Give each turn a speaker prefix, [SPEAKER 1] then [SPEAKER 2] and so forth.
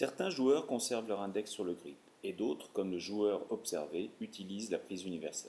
[SPEAKER 1] Certains joueurs conservent leur index sur le grip, et d'autres, comme le joueur observé, utilisent la prise universelle.